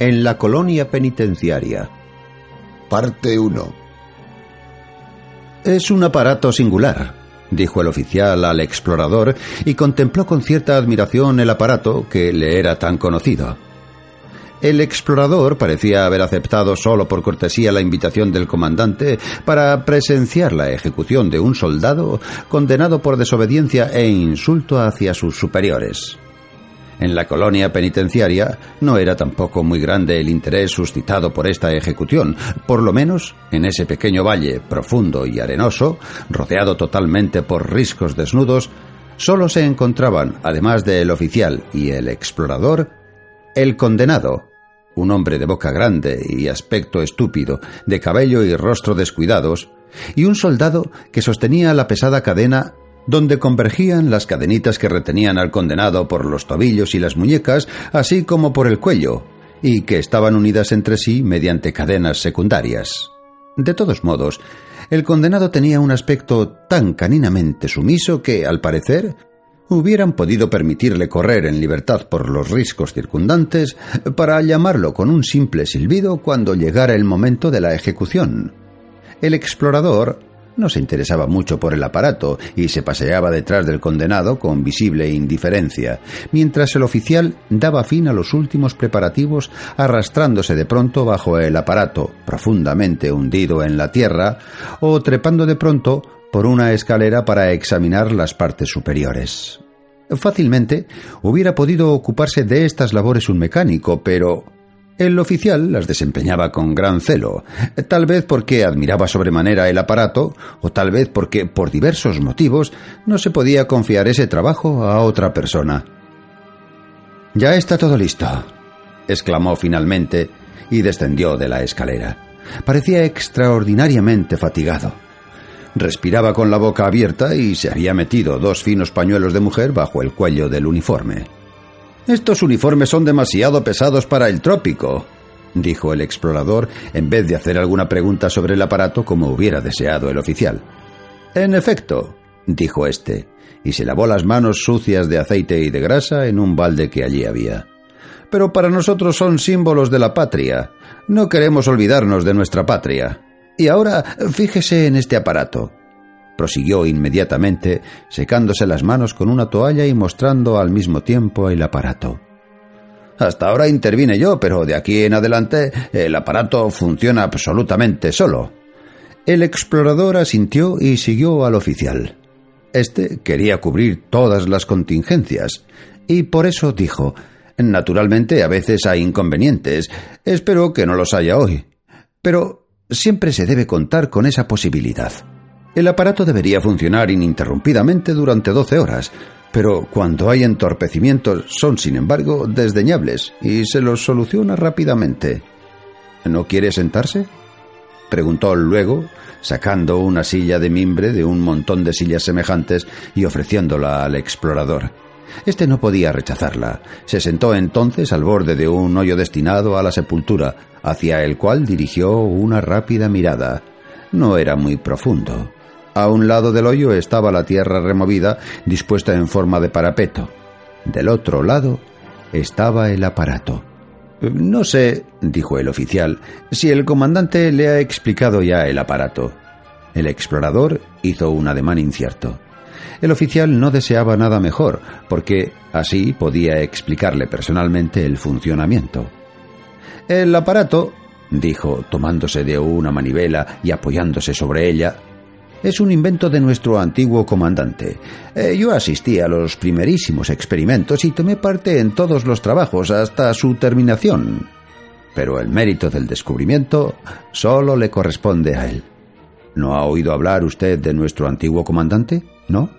En la colonia penitenciaria. Parte 1. Es un aparato singular, dijo el oficial al explorador y contempló con cierta admiración el aparato que le era tan conocido. El explorador parecía haber aceptado solo por cortesía la invitación del comandante para presenciar la ejecución de un soldado condenado por desobediencia e insulto hacia sus superiores. En la colonia penitenciaria no era tampoco muy grande el interés suscitado por esta ejecución, por lo menos en ese pequeño valle profundo y arenoso, rodeado totalmente por riscos desnudos, solo se encontraban, además del oficial y el explorador, el condenado, un hombre de boca grande y aspecto estúpido, de cabello y rostro descuidados, y un soldado que sostenía la pesada cadena donde convergían las cadenitas que retenían al condenado por los tobillos y las muñecas, así como por el cuello, y que estaban unidas entre sí mediante cadenas secundarias. De todos modos, el condenado tenía un aspecto tan caninamente sumiso que, al parecer, hubieran podido permitirle correr en libertad por los riscos circundantes para llamarlo con un simple silbido cuando llegara el momento de la ejecución. El explorador no se interesaba mucho por el aparato y se paseaba detrás del condenado con visible indiferencia, mientras el oficial daba fin a los últimos preparativos arrastrándose de pronto bajo el aparato, profundamente hundido en la tierra, o trepando de pronto por una escalera para examinar las partes superiores. Fácilmente hubiera podido ocuparse de estas labores un mecánico, pero el oficial las desempeñaba con gran celo, tal vez porque admiraba sobremanera el aparato, o tal vez porque, por diversos motivos, no se podía confiar ese trabajo a otra persona. Ya está todo listo, exclamó finalmente y descendió de la escalera. Parecía extraordinariamente fatigado. Respiraba con la boca abierta y se había metido dos finos pañuelos de mujer bajo el cuello del uniforme. Estos uniformes son demasiado pesados para el trópico, dijo el explorador, en vez de hacer alguna pregunta sobre el aparato como hubiera deseado el oficial. En efecto, dijo éste, y se lavó las manos sucias de aceite y de grasa en un balde que allí había. Pero para nosotros son símbolos de la patria. No queremos olvidarnos de nuestra patria. Y ahora fíjese en este aparato prosiguió inmediatamente, secándose las manos con una toalla y mostrando al mismo tiempo el aparato. Hasta ahora intervine yo, pero de aquí en adelante el aparato funciona absolutamente solo. El explorador asintió y siguió al oficial. Este quería cubrir todas las contingencias, y por eso dijo Naturalmente a veces hay inconvenientes. Espero que no los haya hoy. Pero siempre se debe contar con esa posibilidad. El aparato debería funcionar ininterrumpidamente durante 12 horas, pero cuando hay entorpecimientos son, sin embargo, desdeñables y se los soluciona rápidamente. ¿No quiere sentarse? preguntó luego, sacando una silla de mimbre de un montón de sillas semejantes y ofreciéndola al explorador. Este no podía rechazarla. Se sentó entonces al borde de un hoyo destinado a la sepultura, hacia el cual dirigió una rápida mirada. No era muy profundo. A un lado del hoyo estaba la tierra removida, dispuesta en forma de parapeto. Del otro lado estaba el aparato. No sé, dijo el oficial, si el comandante le ha explicado ya el aparato. El explorador hizo un ademán incierto. El oficial no deseaba nada mejor, porque así podía explicarle personalmente el funcionamiento. El aparato, dijo, tomándose de una manivela y apoyándose sobre ella, es un invento de nuestro antiguo comandante. Eh, yo asistí a los primerísimos experimentos y tomé parte en todos los trabajos hasta su terminación. Pero el mérito del descubrimiento solo le corresponde a él. ¿No ha oído hablar usted de nuestro antiguo comandante? ¿No?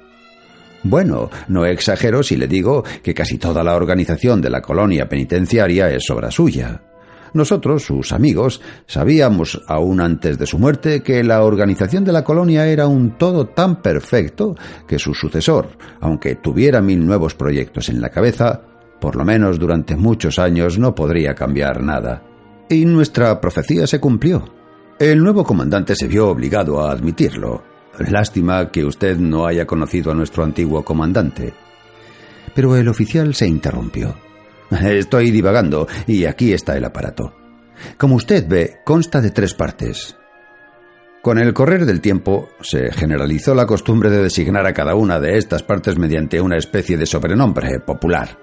Bueno, no exagero si le digo que casi toda la organización de la colonia penitenciaria es obra suya. Nosotros, sus amigos, sabíamos aún antes de su muerte que la organización de la colonia era un todo tan perfecto que su sucesor, aunque tuviera mil nuevos proyectos en la cabeza, por lo menos durante muchos años no podría cambiar nada. Y nuestra profecía se cumplió. El nuevo comandante se vio obligado a admitirlo. Lástima que usted no haya conocido a nuestro antiguo comandante. Pero el oficial se interrumpió. Estoy divagando y aquí está el aparato. Como usted ve, consta de tres partes. Con el correr del tiempo se generalizó la costumbre de designar a cada una de estas partes mediante una especie de sobrenombre popular.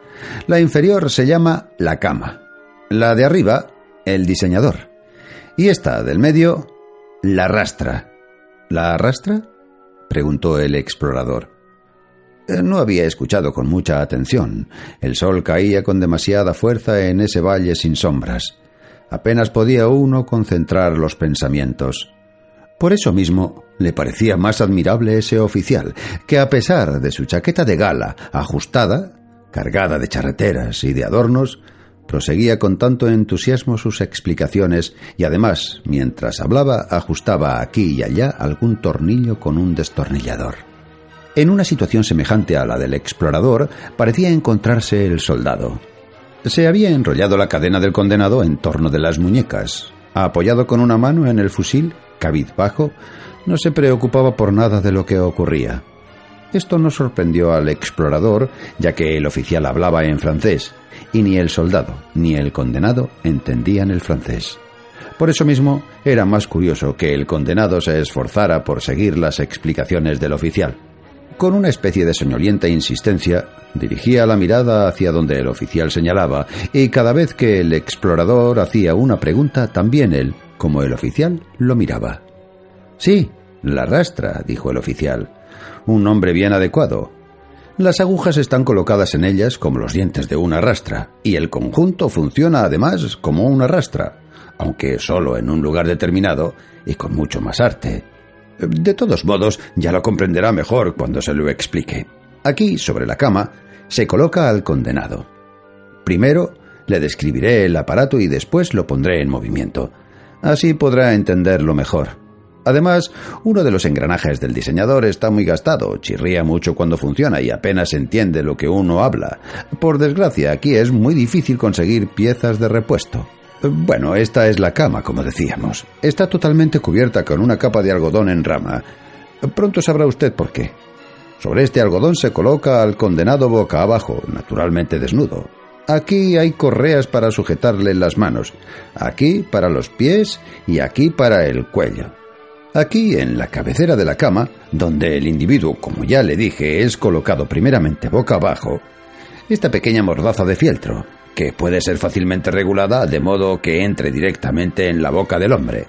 La inferior se llama la cama, la de arriba el diseñador y esta del medio la rastra. ¿La rastra? preguntó el explorador. Eh, no había escuchado con mucha atención. El sol caía con demasiada fuerza en ese valle sin sombras. Apenas podía uno concentrar los pensamientos. Por eso mismo le parecía más admirable ese oficial, que a pesar de su chaqueta de gala ajustada, cargada de charreteras y de adornos, proseguía con tanto entusiasmo sus explicaciones y además, mientras hablaba, ajustaba aquí y allá algún tornillo con un destornillador. En una situación semejante a la del explorador parecía encontrarse el soldado. Se había enrollado la cadena del condenado en torno de las muñecas. Apoyado con una mano en el fusil, cabizbajo, no se preocupaba por nada de lo que ocurría. Esto no sorprendió al explorador, ya que el oficial hablaba en francés, y ni el soldado ni el condenado entendían el francés. Por eso mismo era más curioso que el condenado se esforzara por seguir las explicaciones del oficial. Con una especie de soñolienta insistencia, dirigía la mirada hacia donde el oficial señalaba, y cada vez que el explorador hacía una pregunta, también él, como el oficial, lo miraba. Sí, la rastra, dijo el oficial. Un nombre bien adecuado. Las agujas están colocadas en ellas como los dientes de una rastra, y el conjunto funciona además como una rastra, aunque solo en un lugar determinado y con mucho más arte. De todos modos, ya lo comprenderá mejor cuando se lo explique. Aquí, sobre la cama, se coloca al condenado. Primero le describiré el aparato y después lo pondré en movimiento. Así podrá entenderlo mejor. Además, uno de los engranajes del diseñador está muy gastado, chirría mucho cuando funciona y apenas entiende lo que uno habla. Por desgracia, aquí es muy difícil conseguir piezas de repuesto. Bueno, esta es la cama, como decíamos. Está totalmente cubierta con una capa de algodón en rama. Pronto sabrá usted por qué. Sobre este algodón se coloca al condenado boca abajo, naturalmente desnudo. Aquí hay correas para sujetarle las manos, aquí para los pies y aquí para el cuello. Aquí, en la cabecera de la cama, donde el individuo, como ya le dije, es colocado primeramente boca abajo, esta pequeña mordaza de fieltro, que puede ser fácilmente regulada de modo que entre directamente en la boca del hombre.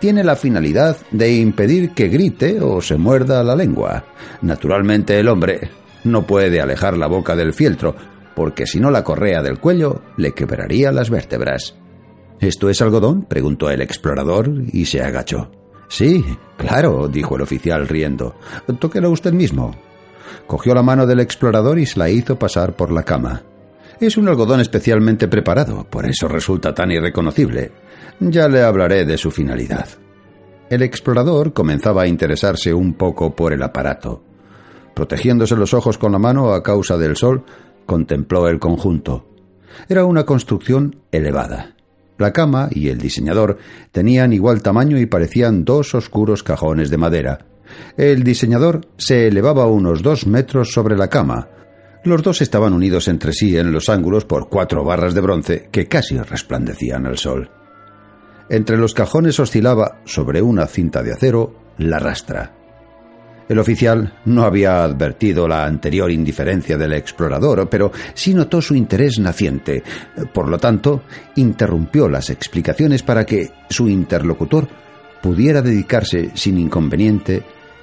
Tiene la finalidad de impedir que grite o se muerda la lengua. Naturalmente el hombre no puede alejar la boca del fieltro, porque si no la correa del cuello le quebraría las vértebras. ¿Esto es algodón? preguntó el explorador y se agachó. Sí, claro, dijo el oficial riendo. Tóquelo usted mismo. Cogió la mano del explorador y se la hizo pasar por la cama. Es un algodón especialmente preparado, por eso resulta tan irreconocible. Ya le hablaré de su finalidad. El explorador comenzaba a interesarse un poco por el aparato. Protegiéndose los ojos con la mano a causa del sol, contempló el conjunto. Era una construcción elevada. La cama y el diseñador tenían igual tamaño y parecían dos oscuros cajones de madera. El diseñador se elevaba unos dos metros sobre la cama, los dos estaban unidos entre sí en los ángulos por cuatro barras de bronce que casi resplandecían al sol. Entre los cajones oscilaba, sobre una cinta de acero, la rastra. El oficial no había advertido la anterior indiferencia del explorador, pero sí notó su interés naciente. Por lo tanto, interrumpió las explicaciones para que su interlocutor pudiera dedicarse sin inconveniente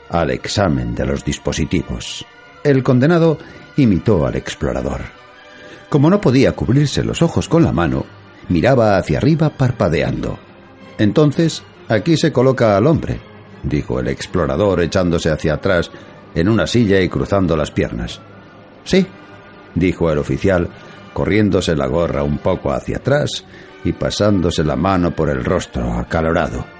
al examen de los dispositivos. El condenado imitó al explorador. Como no podía cubrirse los ojos con la mano, miraba hacia arriba parpadeando. Entonces, aquí se coloca al hombre, dijo el explorador echándose hacia atrás en una silla y cruzando las piernas. Sí, dijo el oficial, corriéndose la gorra un poco hacia atrás y pasándose la mano por el rostro acalorado.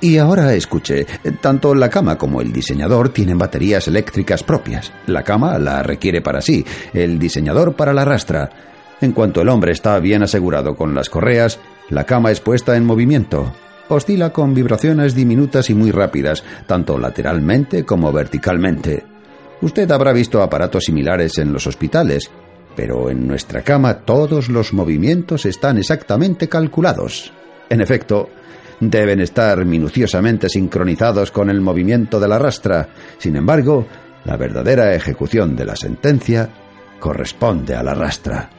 Y ahora escuche, tanto la cama como el diseñador tienen baterías eléctricas propias. La cama la requiere para sí, el diseñador para la rastra. En cuanto el hombre está bien asegurado con las correas, la cama es puesta en movimiento. Oscila con vibraciones diminutas y muy rápidas, tanto lateralmente como verticalmente. Usted habrá visto aparatos similares en los hospitales, pero en nuestra cama todos los movimientos están exactamente calculados. En efecto, deben estar minuciosamente sincronizados con el movimiento de la rastra. Sin embargo, la verdadera ejecución de la sentencia corresponde a la rastra.